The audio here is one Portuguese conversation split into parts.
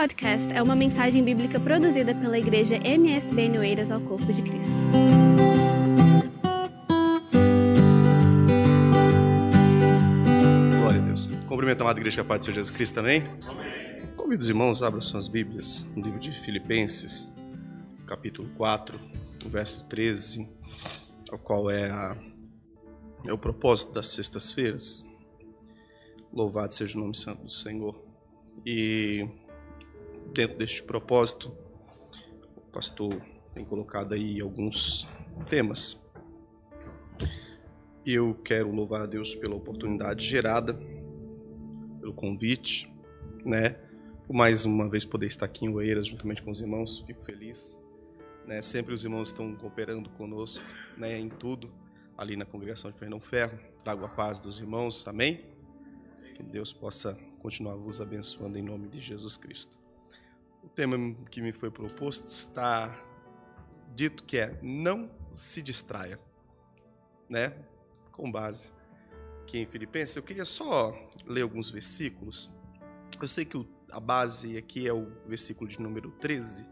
podcast é uma mensagem bíblica produzida pela igreja MSB Noeiras ao Corpo de Cristo. Glória a Deus. Cumprimento a amada igreja a paz do Senhor Jesus Cristo também. Convido os irmãos, abram suas Bíblias no livro de Filipenses, capítulo 4, verso 13, ao qual é, a, é o propósito das sextas-feiras. Louvado seja o nome santo do Senhor. E dentro deste propósito, o pastor tem colocado aí alguns temas. Eu quero louvar a Deus pela oportunidade gerada, pelo convite, né? Por mais uma vez poder estar aqui em Oeiras juntamente com os irmãos, fico feliz. Né? Sempre os irmãos estão cooperando conosco, né? Em tudo, ali na congregação de Fernão Ferro. Trago a paz dos irmãos, amém? Que Deus possa continuar vos abençoando em nome de Jesus Cristo. O tema que me foi proposto está dito que é não se distraia, né? Com base aqui em Filipenses, eu queria só ler alguns versículos. Eu sei que a base aqui é o versículo de número 13,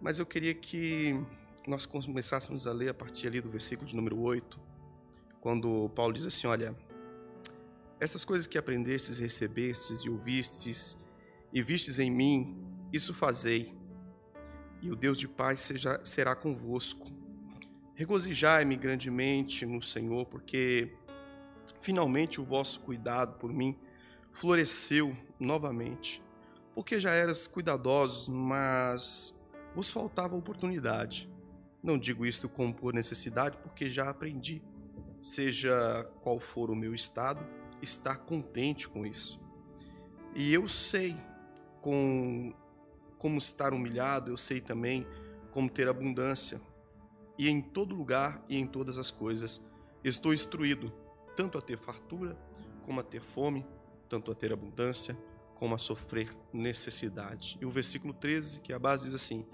mas eu queria que nós começássemos a ler a partir ali do versículo de número 8, quando Paulo diz assim: Olha, estas coisas que aprendestes, recebestes e ouvistes e vistes em mim, isso fazei, e o Deus de paz seja, será convosco. Regozijai-me grandemente no Senhor, porque finalmente o vosso cuidado por mim floresceu novamente. Porque já eras cuidadosos, mas vos faltava oportunidade. Não digo isto como por necessidade, porque já aprendi. Seja qual for o meu estado, estar contente com isso. E eu sei com, como estar humilhado, eu sei também como ter abundância. E em todo lugar e em todas as coisas estou instruído, tanto a ter fartura, como a ter fome, tanto a ter abundância, como a sofrer necessidade. E o versículo 13, que é a base, diz assim: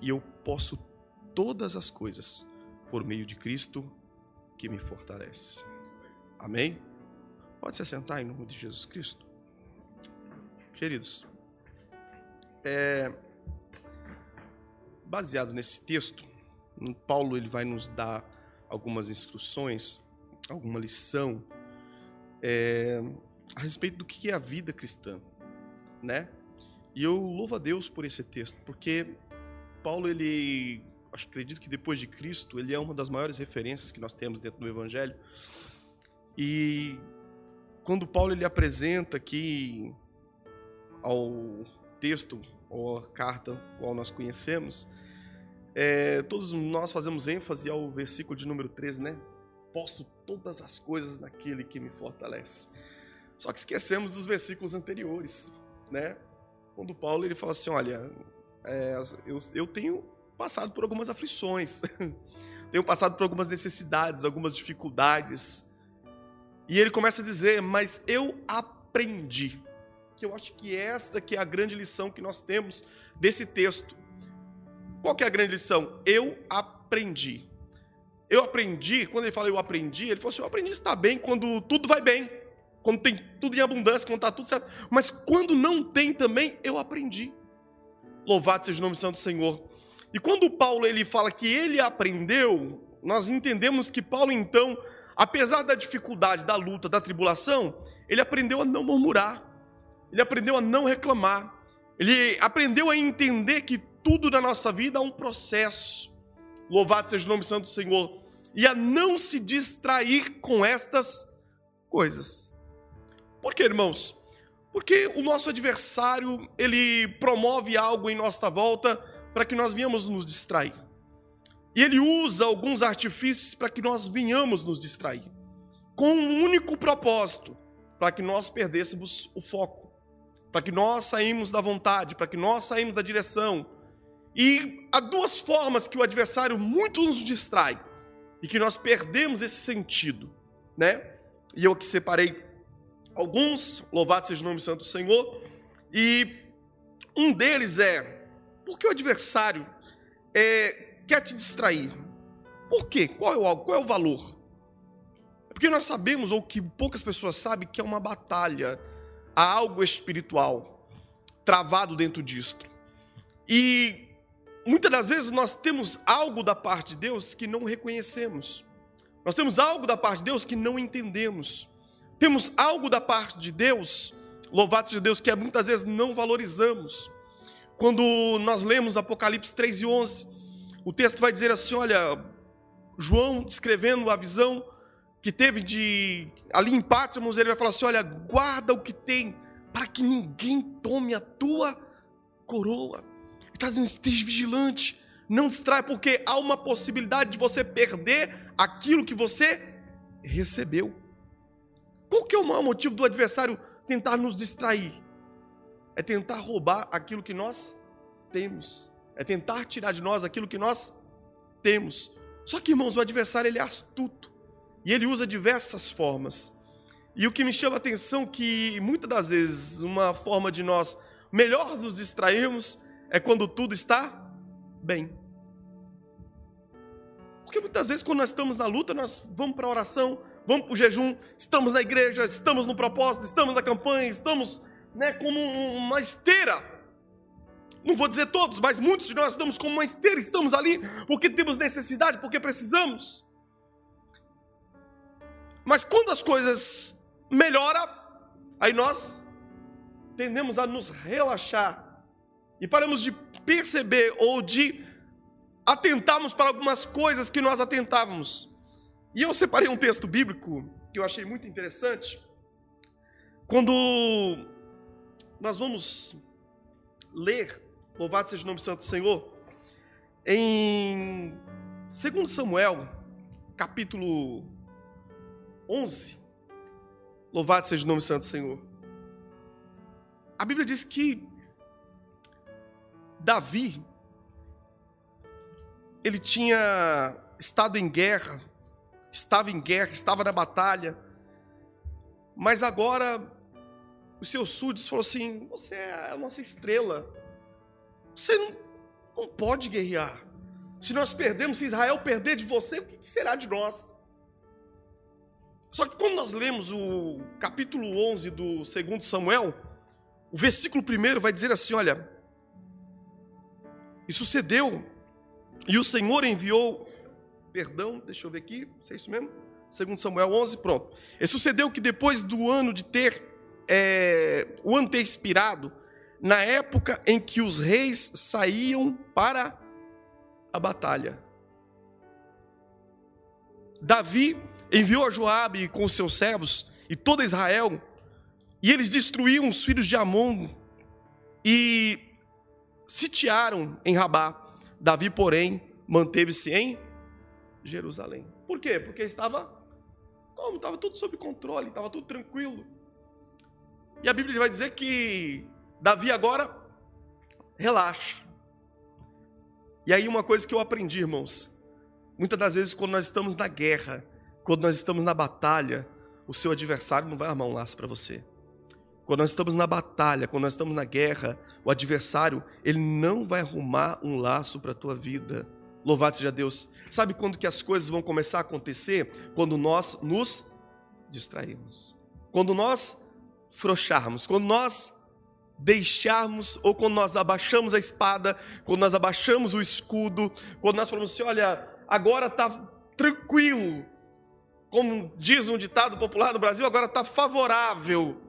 E eu posso todas as coisas por meio de Cristo que me fortalece. Amém? Pode se assentar em nome de Jesus Cristo. Queridos, é, baseado nesse texto, Paulo ele vai nos dar algumas instruções, alguma lição é, a respeito do que é a vida cristã, né? E eu louvo a Deus por esse texto, porque Paulo ele, acho acredito que depois de Cristo, ele é uma das maiores referências que nós temos dentro do Evangelho. E quando Paulo ele apresenta aqui ao texto ou a carta qual nós conhecemos, é, todos nós fazemos ênfase ao versículo de número 13, né? Posso todas as coisas naquele que me fortalece. Só que esquecemos dos versículos anteriores, né? Quando Paulo ele fala assim, olha, é, eu, eu tenho passado por algumas aflições, tenho passado por algumas necessidades, algumas dificuldades. E ele começa a dizer, mas eu aprendi. Que eu acho que esta que é a grande lição que nós temos desse texto. Qual que é a grande lição? Eu aprendi. Eu aprendi, quando ele fala eu aprendi, ele falou assim: eu aprendi a estar bem quando tudo vai bem, quando tem tudo em abundância, quando está tudo certo. Mas quando não tem também, eu aprendi. Louvado seja o nome santo do Senhor. E quando Paulo ele fala que ele aprendeu, nós entendemos que Paulo então, apesar da dificuldade, da luta, da tribulação, ele aprendeu a não murmurar. Ele aprendeu a não reclamar. Ele aprendeu a entender que tudo na nossa vida é um processo. Louvado seja o nome santo do Senhor. E a não se distrair com estas coisas. Por quê, irmãos? Porque o nosso adversário, ele promove algo em nossa volta para que nós venhamos nos distrair. E ele usa alguns artifícios para que nós venhamos nos distrair. Com um único propósito, para que nós perdêssemos o foco, para que nós saímos da vontade, para que nós saímos da direção, e há duas formas que o adversário muito nos distrai e que nós perdemos esse sentido, né? E eu aqui separei alguns, louvado seja o nome santo do Senhor, e um deles é porque o adversário é, quer te distrair. Por quê? Qual é o, qual é o valor? É porque nós sabemos, ou que poucas pessoas sabem, que é uma batalha, há algo espiritual. travado dentro disto. E muitas das vezes nós temos algo da parte de Deus que não reconhecemos. Nós temos algo da parte de Deus que não entendemos. Temos algo da parte de Deus, louvado seja Deus, que muitas vezes não valorizamos. Quando nós lemos Apocalipse 3 e 11, o texto vai dizer assim: olha, João descrevendo a visão que teve de ali em Pátimos, ele vai falar assim: olha, guarda o que tem, para que ninguém tome a tua coroa. Ele está dizendo: esteja vigilante, não distrai, porque há uma possibilidade de você perder aquilo que você recebeu. Qual que é o maior motivo do adversário tentar nos distrair? É tentar roubar aquilo que nós temos. É tentar tirar de nós aquilo que nós temos. Só que, irmãos, o adversário ele é astuto. E ele usa diversas formas. E o que me chama a atenção é que muitas das vezes uma forma de nós melhor nos distrairmos é quando tudo está bem. Porque muitas vezes quando nós estamos na luta, nós vamos para a oração, vamos para o jejum, estamos na igreja, estamos no propósito, estamos na campanha, estamos né, como uma esteira. Não vou dizer todos, mas muitos de nós estamos como uma esteira, estamos ali porque temos necessidade, porque precisamos. Mas quando as coisas melhoram, aí nós tendemos a nos relaxar e paramos de perceber ou de atentarmos para algumas coisas que nós atentávamos. E eu separei um texto bíblico que eu achei muito interessante. Quando nós vamos ler, louvado seja o nome santo do Senhor, em 2 Samuel, capítulo 11, louvado seja o nome santo do Senhor. A Bíblia diz que Davi, ele tinha estado em guerra, estava em guerra, estava na batalha, mas agora os seus súditos falaram assim: Você é a nossa estrela, você não, não pode guerrear. Se nós perdemos, se Israel perder de você, o que será de nós? Só que quando nós lemos o capítulo 11 do 2 Samuel, o versículo 1 vai dizer assim: Olha, e sucedeu, e o Senhor enviou perdão, deixa eu ver aqui, se é isso mesmo? Segundo Samuel 11, pronto. E sucedeu que depois do ano de ter, é, o ano ter expirado, na época em que os reis saíam para a batalha, Davi enviou a Joabe com os seus servos e toda Israel, e eles destruíram os filhos de Amon e sitiaram em Rabá. Davi, porém, manteve-se em Jerusalém. Por quê? Porque estava como? Estava tudo sob controle, estava tudo tranquilo. E a Bíblia vai dizer que Davi agora relaxa. E aí uma coisa que eu aprendi, irmãos, muitas das vezes quando nós estamos na guerra, quando nós estamos na batalha, o seu adversário não vai armar um laço para você. Quando nós estamos na batalha, quando nós estamos na guerra, o adversário, ele não vai arrumar um laço para a tua vida. Louvado seja Deus. Sabe quando que as coisas vão começar a acontecer? Quando nós nos distrairmos. Quando nós frouxarmos, quando nós deixarmos ou quando nós abaixamos a espada, quando nós abaixamos o escudo, quando nós falamos assim, olha, agora está tranquilo, como diz um ditado popular no Brasil, agora está favorável,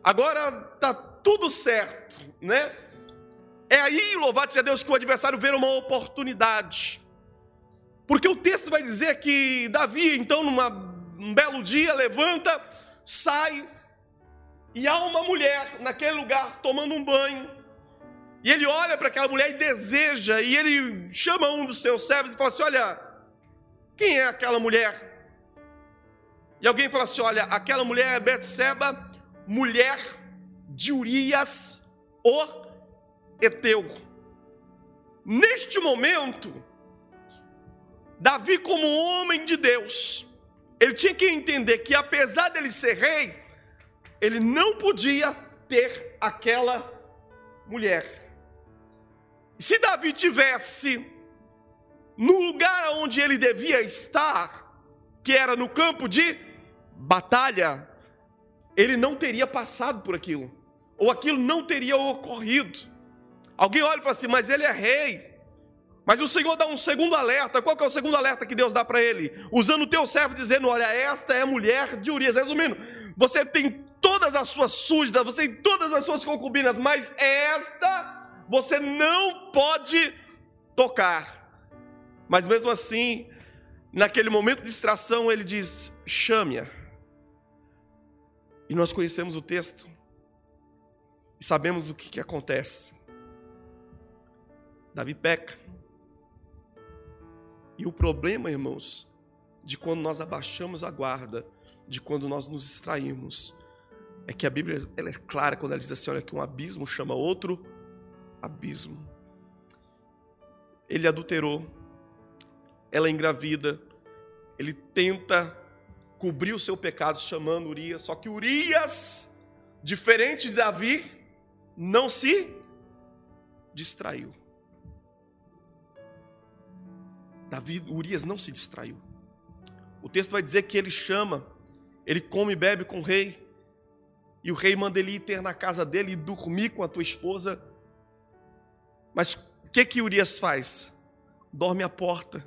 agora está tudo certo, né? É aí, louvado seja Deus, que o adversário vê uma oportunidade. Porque o texto vai dizer que Davi, então, numa, um belo dia, levanta, sai, e há uma mulher naquele lugar tomando um banho. E ele olha para aquela mulher e deseja, e ele chama um dos seus servos e fala assim: Olha, quem é aquela mulher? E alguém fala assim: Olha, aquela mulher é Betseba, mulher de Urias, o Eteu. Neste momento, Davi, como homem de Deus, ele tinha que entender que apesar dele ser rei, ele não podia ter aquela mulher. Se Davi tivesse no lugar onde ele devia estar, que era no campo de batalha, ele não teria passado por aquilo. ou aquilo não teria ocorrido. Alguém olha e fala assim, mas ele é rei. Mas o Senhor dá um segundo alerta. Qual que é o segundo alerta que Deus dá para ele? Usando o teu servo, dizendo: Olha, esta é a mulher de Urias. Resumindo, você tem todas as suas súditas, você tem todas as suas concubinas, mas esta você não pode tocar. Mas mesmo assim, naquele momento de distração, ele diz: chame-a. E nós conhecemos o texto e sabemos o que, que acontece. Davi peca. E o problema, irmãos, de quando nós abaixamos a guarda, de quando nós nos distraímos, é que a Bíblia ela é clara quando ela diz assim: olha, que um abismo chama outro abismo. Ele adulterou, ela engravida, ele tenta cobrir o seu pecado chamando Urias, só que Urias, diferente de Davi, não se distraiu. Davi, Urias não se distraiu. O texto vai dizer que ele chama, ele come e bebe com o rei, e o rei manda ele ir ter na casa dele e dormir com a tua esposa. Mas o que que Urias faz? Dorme à porta.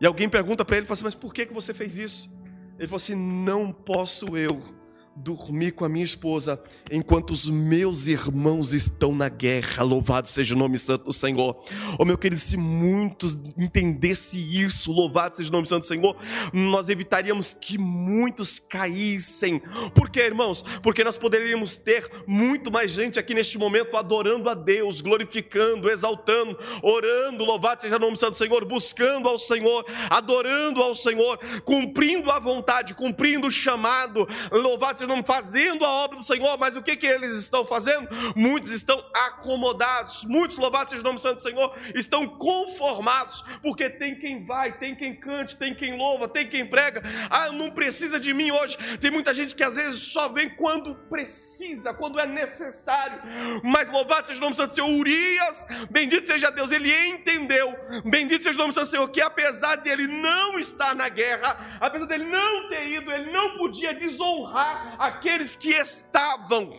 E alguém pergunta para ele, fala assim, mas por que, que você fez isso? Ele falou assim, não posso eu dormir com a minha esposa enquanto os meus irmãos estão na guerra. Louvado seja o nome santo do Senhor. Oh, meu querido, se muitos entendessem isso, louvado seja o nome santo do Senhor, nós evitaríamos que muitos caíssem. Por quê, irmãos? Porque nós poderíamos ter muito mais gente aqui neste momento adorando a Deus, glorificando, exaltando, orando, louvado seja o nome santo do Senhor, buscando ao Senhor, adorando ao Senhor, cumprindo a vontade, cumprindo o chamado. Louvado seja não fazendo a obra do Senhor, mas o que, que eles estão fazendo? Muitos estão acomodados, muitos, louvados seja o nome santo do Senhor, estão conformados, porque tem quem vai, tem quem cante, tem quem louva, tem quem prega. Ah, não precisa de mim hoje. Tem muita gente que às vezes só vem quando precisa, quando é necessário. Mas louvado seja o nome santo do Senhor, Urias, bendito seja Deus, ele entendeu, bendito seja o nome santo do Senhor, que apesar dele não estar na guerra, apesar dele não ter ido, ele não podia desonrar aqueles que estavam.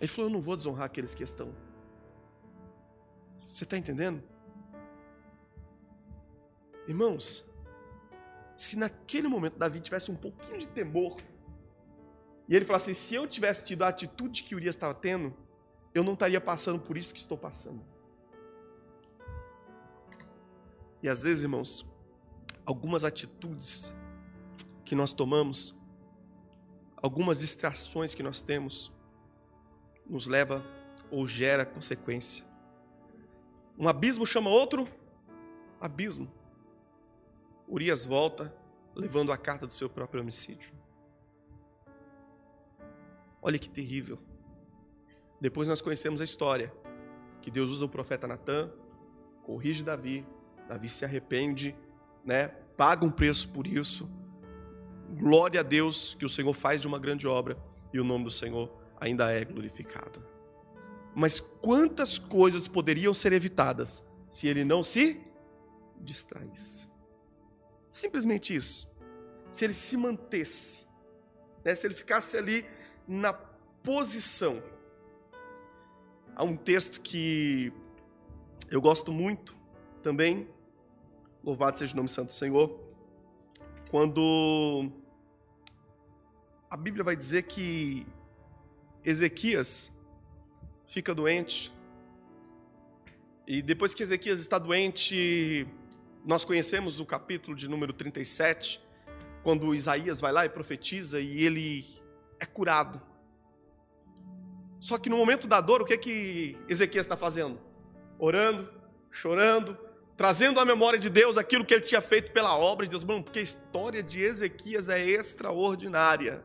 Ele falou: Eu não vou desonrar aqueles que estão. Você está entendendo? Irmãos, se naquele momento Davi tivesse um pouquinho de temor, e ele falasse: se eu tivesse tido a atitude que Urias estava tendo, eu não estaria passando por isso que estou passando. E às vezes, irmãos, algumas atitudes que nós tomamos, algumas distrações que nós temos, nos leva ou gera consequência. Um abismo chama outro abismo. Urias volta levando a carta do seu próprio homicídio. Olha que terrível. Depois nós conhecemos a história que Deus usa o profeta Natan, corrige Davi, Davi se arrepende, né? Paga um preço por isso Glória a Deus que o Senhor faz de uma grande obra e o nome do Senhor ainda é glorificado. Mas quantas coisas poderiam ser evitadas se ele não se distraísse? Simplesmente isso. Se ele se mantesse, né? se ele ficasse ali na posição. Há um texto que eu gosto muito também, louvado seja o nome santo do Senhor, quando a Bíblia vai dizer que Ezequias fica doente. E depois que Ezequias está doente, nós conhecemos o capítulo de número 37, quando Isaías vai lá e profetiza e ele é curado. Só que no momento da dor, o que é que Ezequias está fazendo? Orando, chorando, trazendo à memória de Deus aquilo que ele tinha feito pela obra de Deus, porque a história de Ezequias é extraordinária.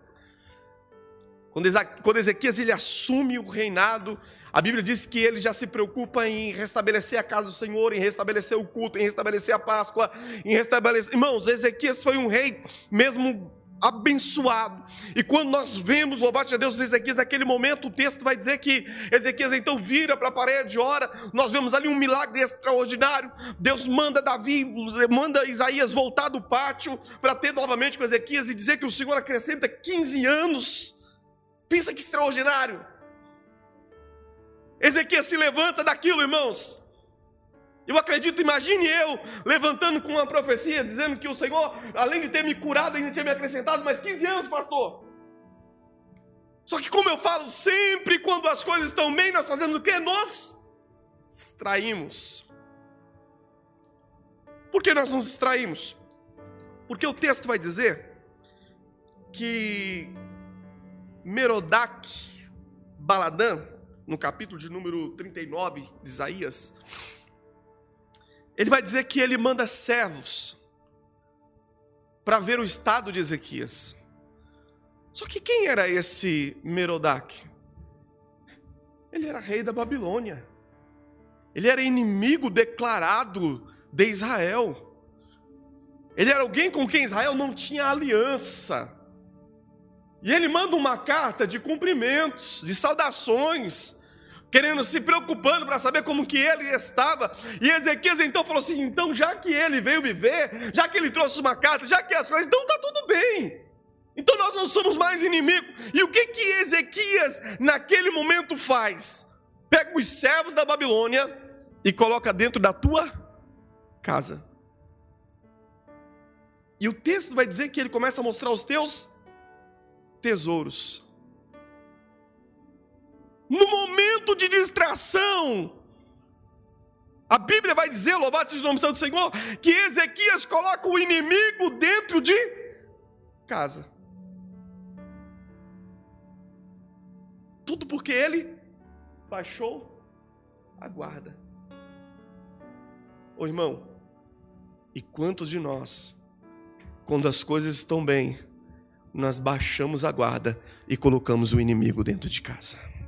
Quando Ezequias ele assume o reinado, a Bíblia diz que ele já se preocupa em restabelecer a casa do Senhor, em restabelecer o culto, em restabelecer a Páscoa, em restabelecer. Irmãos, Ezequias foi um rei mesmo abençoado. E quando nós vemos, louvado seja Deus, Ezequias, naquele momento o texto vai dizer que Ezequias então vira para a parede, ora, nós vemos ali um milagre extraordinário. Deus manda Davi, manda Isaías voltar do pátio para ter novamente com Ezequias e dizer que o Senhor acrescenta 15 anos. Pensa que extraordinário. Ezequias se levanta daquilo, irmãos. Eu acredito, imagine eu levantando com uma profecia, dizendo que o Senhor, além de ter me curado, ainda tinha me acrescentado mais 15 anos, pastor. Só que, como eu falo, sempre quando as coisas estão bem, nós fazemos o que? Nos distraímos. Por que nós nos distraímos? Porque o texto vai dizer que Merodach Baladã, no capítulo de número 39 de Isaías, ele vai dizer que ele manda servos para ver o estado de Ezequias. Só que quem era esse Merodach? Ele era rei da Babilônia. Ele era inimigo declarado de Israel. Ele era alguém com quem Israel não tinha aliança. E ele manda uma carta de cumprimentos, de saudações, querendo se preocupando para saber como que ele estava. E Ezequias então falou assim: então já que ele veio me ver, já que ele trouxe uma carta, já que as coisas, então está tudo bem. Então nós não somos mais inimigos. E o que que Ezequias naquele momento faz? Pega os servos da Babilônia e coloca dentro da tua casa. E o texto vai dizer que ele começa a mostrar os teus tesouros no momento de distração. A Bíblia vai dizer, louvado seja o nome do Senhor, que Ezequias coloca o inimigo dentro de casa. Tudo porque ele baixou a guarda. Ô irmão, e quantos de nós, quando as coisas estão bem, nós baixamos a guarda e colocamos o inimigo dentro de casa?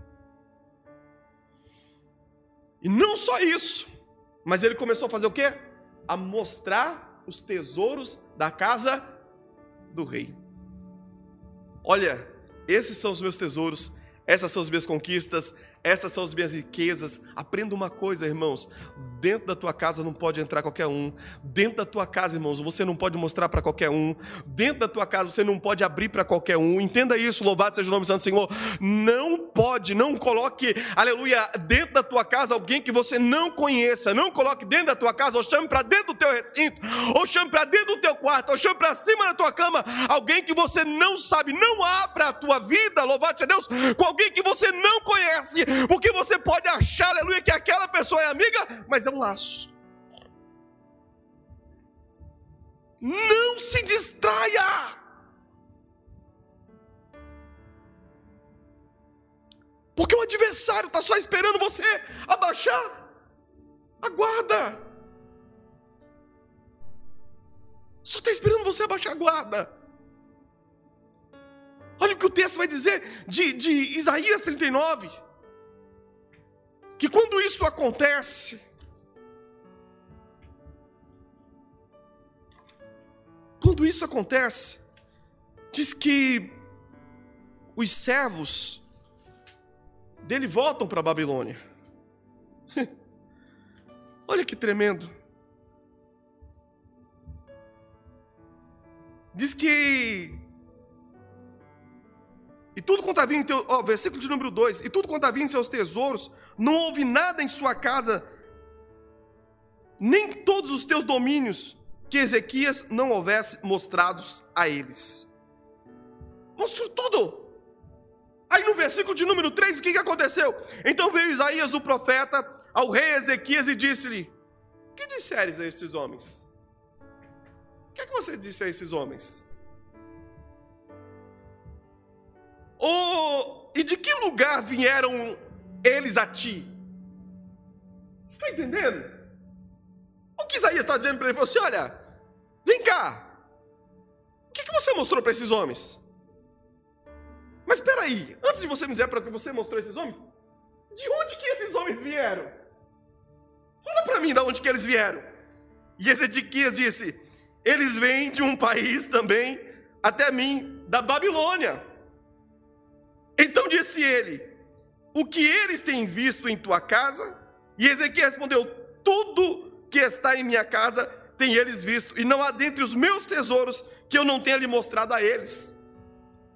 E não só isso, mas ele começou a fazer o quê? A mostrar os tesouros da casa do rei. Olha, esses são os meus tesouros, essas são as minhas conquistas, essas são as minhas riquezas. Aprenda uma coisa, irmãos: dentro da tua casa não pode entrar qualquer um. Dentro da tua casa, irmãos, você não pode mostrar para qualquer um. Dentro da tua casa você não pode abrir para qualquer um. Entenda isso, louvado seja o nome do Santo Senhor. Não pode, não coloque, aleluia, dentro da tua casa alguém que você não conheça. Não coloque dentro da tua casa, ou chame para dentro do teu recinto, ou chame para dentro do teu quarto, ou chame para cima da tua cama alguém que você não sabe. Não abra a tua vida, louvado seja Deus, com alguém que você não conhece porque você pode achar, aleluia, que aquela pessoa é amiga, mas é um laço. Não se distraia. Porque o adversário está só esperando você abaixar a guarda. Só está esperando você abaixar a guarda. Olha o que o texto vai dizer de, de Isaías 39 que quando isso acontece, quando isso acontece, diz que os servos dele voltam para a Babilônia. Olha que tremendo. Diz que. E tudo quanto havia em teu. Ó, versículo de número 2: E tudo quanto havia em seus tesouros não houve nada em sua casa, nem todos os teus domínios que Ezequias não houvesse mostrados a eles. Mostrou tudo. Aí no versículo de número 3, o que, que aconteceu? Então veio Isaías, o profeta, ao rei Ezequias e disse-lhe: Que disseres a estes homens? O que, é que você disse a esses homens? Oh, e de que lugar vieram eles a ti. Você está entendendo? O que Isaías está dizendo para ele? Ele falou assim: olha, vem cá. O que, você mostrou para esses homens? Mas espera aí, antes de você me dizer para que você mostrou esses homens, de onde que esses homens vieram? Fala para mim de onde que eles vieram. E Ezequias disse: eles vêm de um país também até mim da Babilônia. Então disse ele: O que eles têm visto em tua casa? E Ezequiel respondeu: Tudo que está em minha casa tem eles visto, e não há dentre os meus tesouros que eu não tenha lhe mostrado a eles.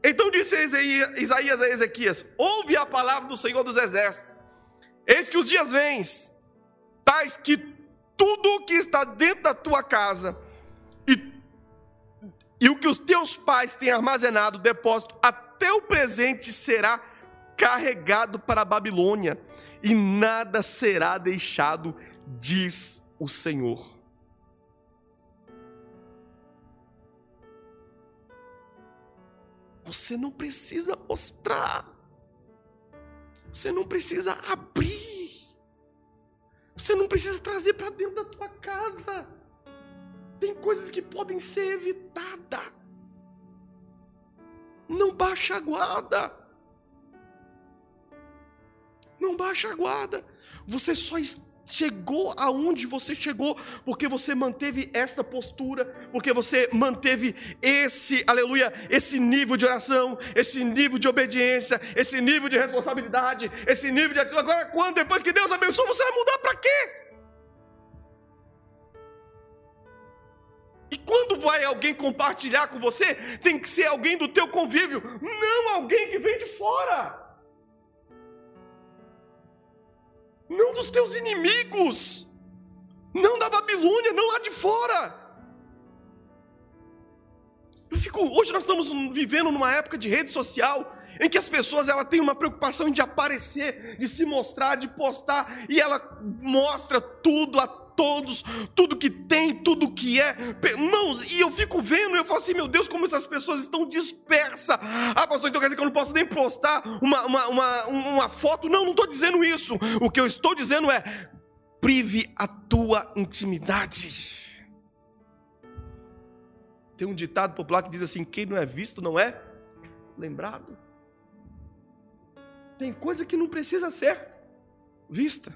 Então disse Isaías a Ezequias: Ouve a palavra do Senhor dos Exércitos. Eis que os dias vêm, tais que tudo o que está dentro da tua casa e, e o que os teus pais têm armazenado, depósito, até o presente será carregado para a Babilônia, e nada será deixado, diz o Senhor. Você não precisa mostrar. Você não precisa abrir. Você não precisa trazer para dentro da tua casa. Tem coisas que podem ser evitadas. Não baixa a guarda. Não baixa a guarda. Você só chegou aonde você chegou, porque você manteve esta postura, porque você manteve esse, aleluia, esse nível de oração, esse nível de obediência, esse nível de responsabilidade, esse nível de aquilo. Agora, quando depois que Deus abençoa, você vai mudar para quê? E quando vai alguém compartilhar com você, tem que ser alguém do teu convívio, não alguém que vem de fora. Não dos teus inimigos, não da Babilônia, não lá de fora. Eu fico, hoje nós estamos vivendo numa época de rede social em que as pessoas ela têm uma preocupação de aparecer, de se mostrar, de postar, e ela mostra tudo a todos, tudo que tem, tudo que é. Irmãos, e eu fico vendo, eu falo assim, meu Deus, como essas pessoas estão dispersas. Ah, pastor, então quer dizer que eu não posso nem postar uma, uma, uma, uma foto? Não, não estou dizendo isso. O que eu estou dizendo é, prive a tua intimidade. Tem um ditado popular que diz assim: quem não é visto não é lembrado. Tem coisa que não precisa ser vista.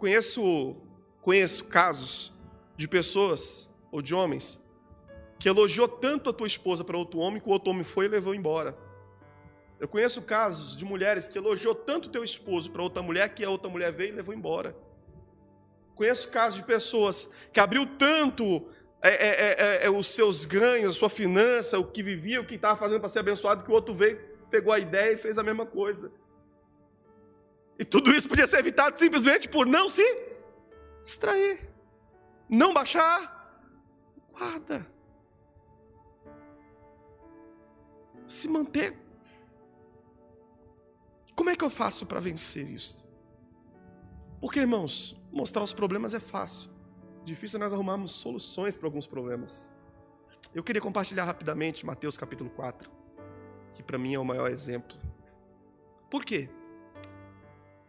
Conheço, conheço casos de pessoas ou de homens que elogiou tanto a tua esposa para outro homem que o outro homem foi e levou embora. Eu conheço casos de mulheres que elogiou tanto teu esposo para outra mulher que a outra mulher veio e levou embora. Conheço casos de pessoas que abriu tanto é, é, é, é os seus ganhos, a sua finança, o que vivia, o que estava fazendo para ser abençoado, que o outro veio, pegou a ideia e fez a mesma coisa. E tudo isso podia ser evitado simplesmente por não se distrair, não baixar guarda, se manter. Como é que eu faço para vencer isso? Porque, irmãos, mostrar os problemas é fácil. Difícil é nós arrumarmos soluções para alguns problemas. Eu queria compartilhar rapidamente Mateus capítulo 4, que para mim é o maior exemplo. Por quê?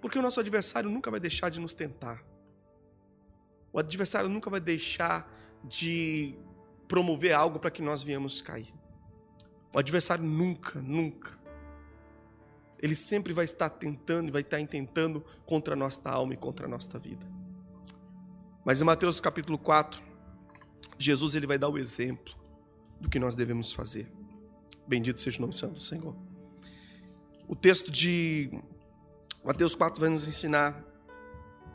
Porque o nosso adversário nunca vai deixar de nos tentar. O adversário nunca vai deixar de promover algo para que nós viemos cair. O adversário nunca, nunca. Ele sempre vai estar tentando e vai estar intentando contra a nossa alma e contra a nossa vida. Mas em Mateus capítulo 4, Jesus ele vai dar o exemplo do que nós devemos fazer. Bendito seja o nome santo do Senhor. O texto de Mateus 4 vai nos ensinar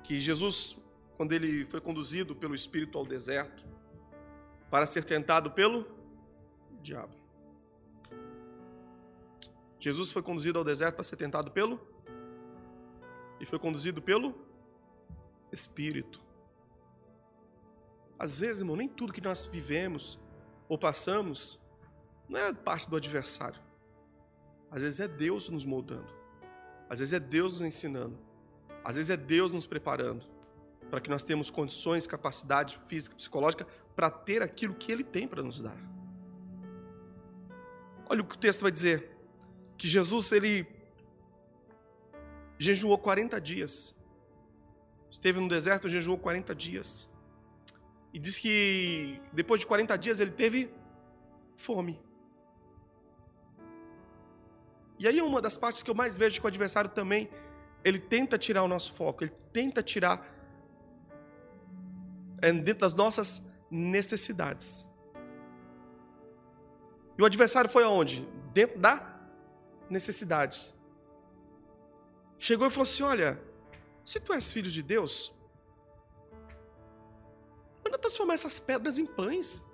que Jesus, quando ele foi conduzido pelo Espírito ao deserto, para ser tentado pelo diabo. Jesus foi conduzido ao deserto para ser tentado pelo e foi conduzido pelo Espírito. Às vezes, irmão, nem tudo que nós vivemos ou passamos não é parte do adversário. Às vezes é Deus nos moldando. Às vezes é Deus nos ensinando. Às vezes é Deus nos preparando para que nós tenhamos condições, capacidade física, psicológica para ter aquilo que Ele tem para nos dar. Olha o que o texto vai dizer: que Jesus ele jejuou 40 dias. Esteve no deserto, jejuou 40 dias. E diz que depois de 40 dias ele teve fome. E aí uma das partes que eu mais vejo que o adversário também, ele tenta tirar o nosso foco, ele tenta tirar é, dentro das nossas necessidades. E o adversário foi aonde? Dentro da necessidade. Chegou e falou assim: Olha, se tu és filho de Deus, manda transformar essas pedras em pães.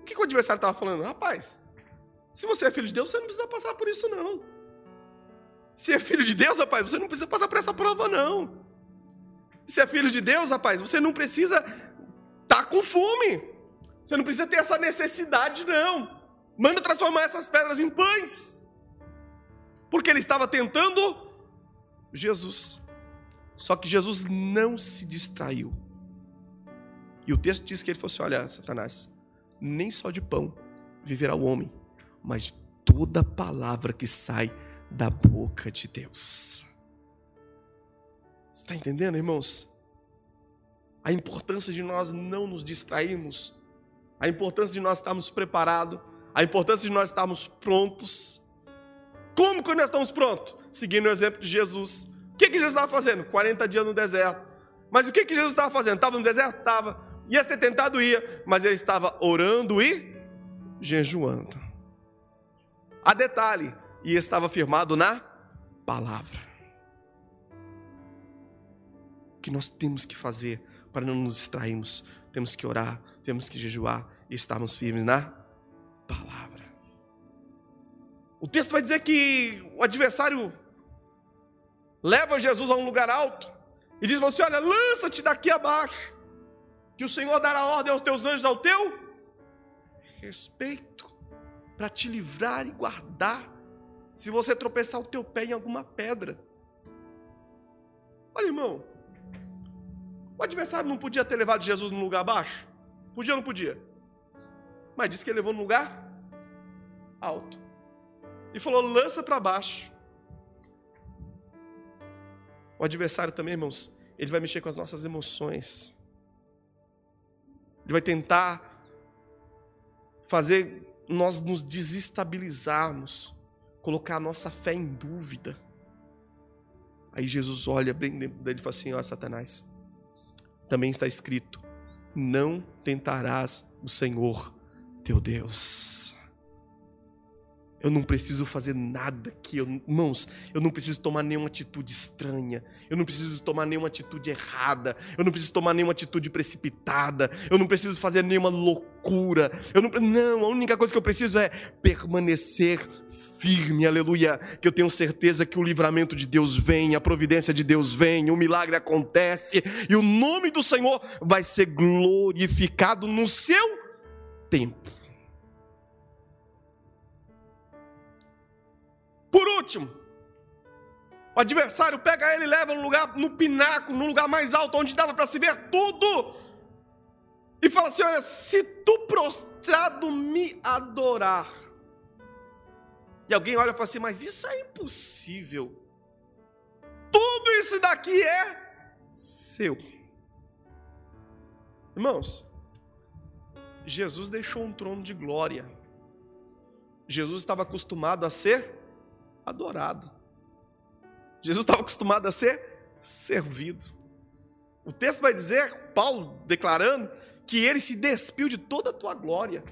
O que, que o adversário estava falando? Rapaz, se você é filho de Deus, você não precisa passar por isso, não. Se é filho de Deus, rapaz, você não precisa passar por essa prova, não. Se é filho de Deus, rapaz, você não precisa estar tá com fome. Você não precisa ter essa necessidade, não. Manda transformar essas pedras em pães. Porque ele estava tentando Jesus. Só que Jesus não se distraiu. E o texto diz que ele falou assim: Olha, Satanás, nem só de pão viverá o homem, mas toda palavra que sai da boca de Deus. Está entendendo, irmãos? A importância de nós não nos distrairmos, a importância de nós estarmos preparados, a importância de nós estarmos prontos. Como que nós estamos prontos? Seguindo o exemplo de Jesus. O que, que Jesus estava fazendo? 40 dias no deserto. Mas o que, que Jesus estava fazendo? Estava no deserto? Estava. Ia ser tentado? Ia. Mas ele estava orando e jejuando. A detalhe, e estava firmado na palavra que nós temos que fazer para não nos distrairmos? Temos que orar, temos que jejuar e estarmos firmes na palavra. O texto vai dizer que o adversário leva Jesus a um lugar alto e diz você: Olha, lança-te daqui abaixo, que o Senhor dará ordem aos teus anjos ao teu respeito, para te livrar e guardar, se você tropeçar o teu pé em alguma pedra. Olha, irmão, o adversário não podia ter levado Jesus num lugar baixo? Podia ou não podia? Mas disse que ele levou num lugar alto. E falou: lança para baixo. O adversário também, irmãos, ele vai mexer com as nossas emoções. Ele vai tentar fazer nós nos desestabilizarmos, colocar a nossa fé em dúvida. Aí Jesus olha bem dentro dele e fala assim: Ó, Satanás, também está escrito: Não tentarás o Senhor teu Deus. Eu não preciso fazer nada aqui, eu, irmãos. Eu não preciso tomar nenhuma atitude estranha. Eu não preciso tomar nenhuma atitude errada. Eu não preciso tomar nenhuma atitude precipitada. Eu não preciso fazer nenhuma loucura. Eu não, não, a única coisa que eu preciso é permanecer firme, aleluia, que eu tenho certeza que o livramento de Deus vem, a providência de Deus vem, o milagre acontece e o nome do Senhor vai ser glorificado no seu tempo. Por último, o adversário pega ele e leva no lugar, no pináculo, no lugar mais alto, onde dava para se ver tudo. E fala assim: olha, se tu prostrado me adorar, e alguém olha e fala assim: Mas isso é impossível. Tudo isso daqui é seu. Irmãos, Jesus deixou um trono de glória. Jesus estava acostumado a ser adorado. Jesus estava acostumado a ser servido. O texto vai dizer, Paulo declarando, que ele se despiu de toda a tua glória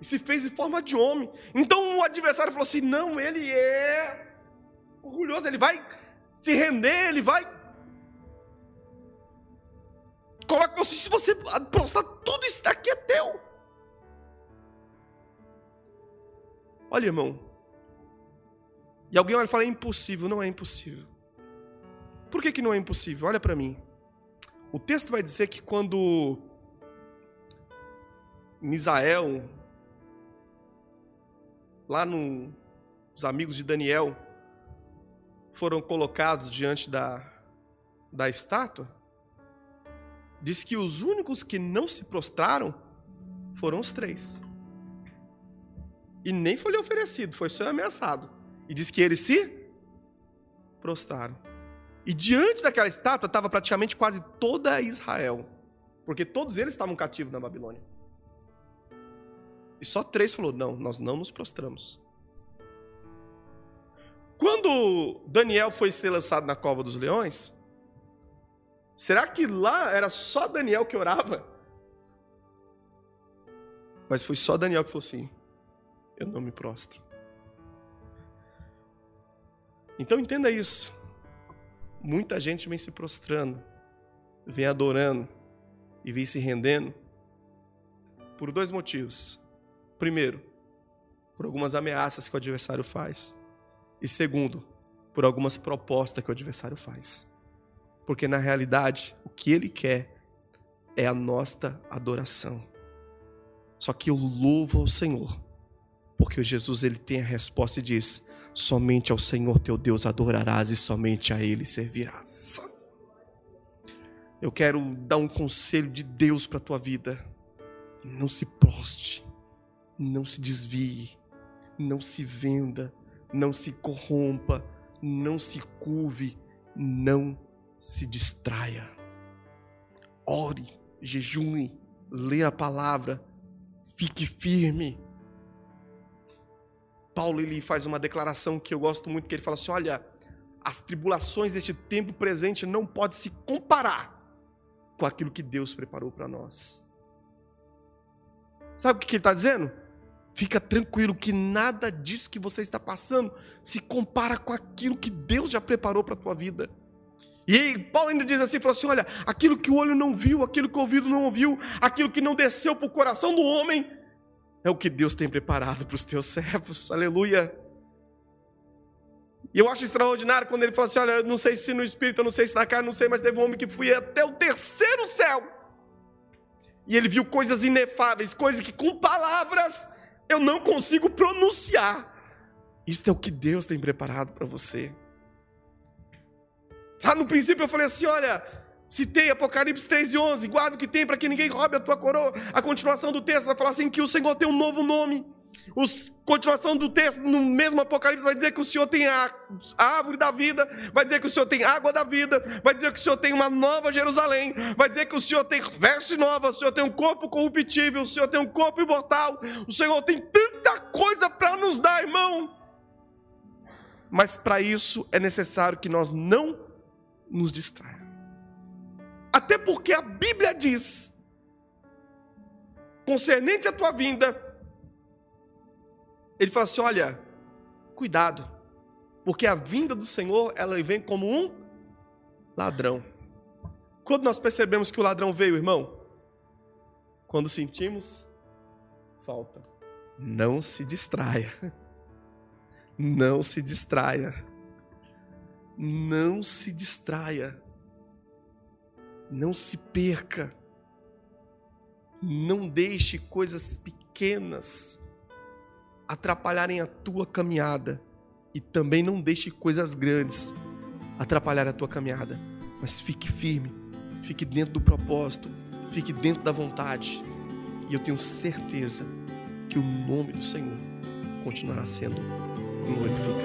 e se fez em forma de homem. Então o adversário falou assim: não, ele é orgulhoso, ele vai se render, ele vai. Coloca você, se você prostrar, tudo isso daqui é teu. Olha, irmão. E alguém olha e fala: é impossível. Não é impossível. Por que, que não é impossível? Olha para mim. O texto vai dizer que quando Misael lá no, os amigos de Daniel foram colocados diante da, da estátua, diz que os únicos que não se prostraram foram os três. E nem foi lhe oferecido, foi só ameaçado. E diz que eles se prostraram. E diante daquela estátua estava praticamente quase toda Israel, porque todos eles estavam cativos na Babilônia. E só três falou: não, nós não nos prostramos. Quando Daniel foi ser lançado na cova dos leões, será que lá era só Daniel que orava? Mas foi só Daniel que falou assim: Eu não me prostro. Então entenda isso. Muita gente vem se prostrando, vem adorando e vem se rendendo por dois motivos. Primeiro, por algumas ameaças que o adversário faz. E segundo, por algumas propostas que o adversário faz. Porque na realidade, o que ele quer é a nossa adoração. Só que eu louvo ao Senhor, porque Jesus ele tem a resposta e diz: somente ao Senhor teu Deus adorarás e somente a ele servirás. Eu quero dar um conselho de Deus para a tua vida. Não se proste, não se desvie, não se venda, não se corrompa, não se curve, não se distraia. Ore, jejue, lê a palavra, fique firme. Paulo ele faz uma declaração que eu gosto muito, que ele fala assim: olha, as tribulações deste tempo presente não podem se comparar com aquilo que Deus preparou para nós. Sabe o que ele está dizendo? Fica tranquilo que nada disso que você está passando se compara com aquilo que Deus já preparou para a tua vida. E aí, Paulo ainda diz assim, falou assim, olha, aquilo que o olho não viu, aquilo que o ouvido não ouviu, aquilo que não desceu para o coração do homem, é o que Deus tem preparado para os teus servos, aleluia. E eu acho extraordinário quando ele fala assim, olha, não sei se no espírito, não sei se na carne, não sei, mas teve um homem que foi até o terceiro céu, e ele viu coisas inefáveis, coisas que com palavras eu não consigo pronunciar. Isso é o que Deus tem preparado para você. Lá no princípio eu falei assim: olha, citei Apocalipse 3 e 11, guarda o que tem para que ninguém roube a tua coroa. A continuação do texto vai falar assim: que o Senhor tem um novo nome. A continuação do texto, no mesmo Apocalipse, vai dizer que o Senhor tem a, a, árvore da vida, vai dizer que o Senhor tem água da vida, vai dizer que o Senhor tem uma nova Jerusalém, vai dizer que o Senhor tem veste nova, o Senhor tem um corpo corruptível, o Senhor tem um corpo imortal, o Senhor tem tanta coisa para nos dar, irmão. Mas para isso é necessário que nós não nos distraia. Até porque a Bíblia diz, concernente à tua vinda, ele fala assim: olha, cuidado, porque a vinda do Senhor, ela vem como um ladrão. Quando nós percebemos que o ladrão veio, irmão? Quando sentimos falta. Não se distraia. Não se distraia. Não se distraia. Não se perca. Não deixe coisas pequenas atrapalharem a tua caminhada. E também não deixe coisas grandes atrapalhar a tua caminhada. Mas fique firme, fique dentro do propósito, fique dentro da vontade. E eu tenho certeza que o nome do Senhor continuará sendo glorificado.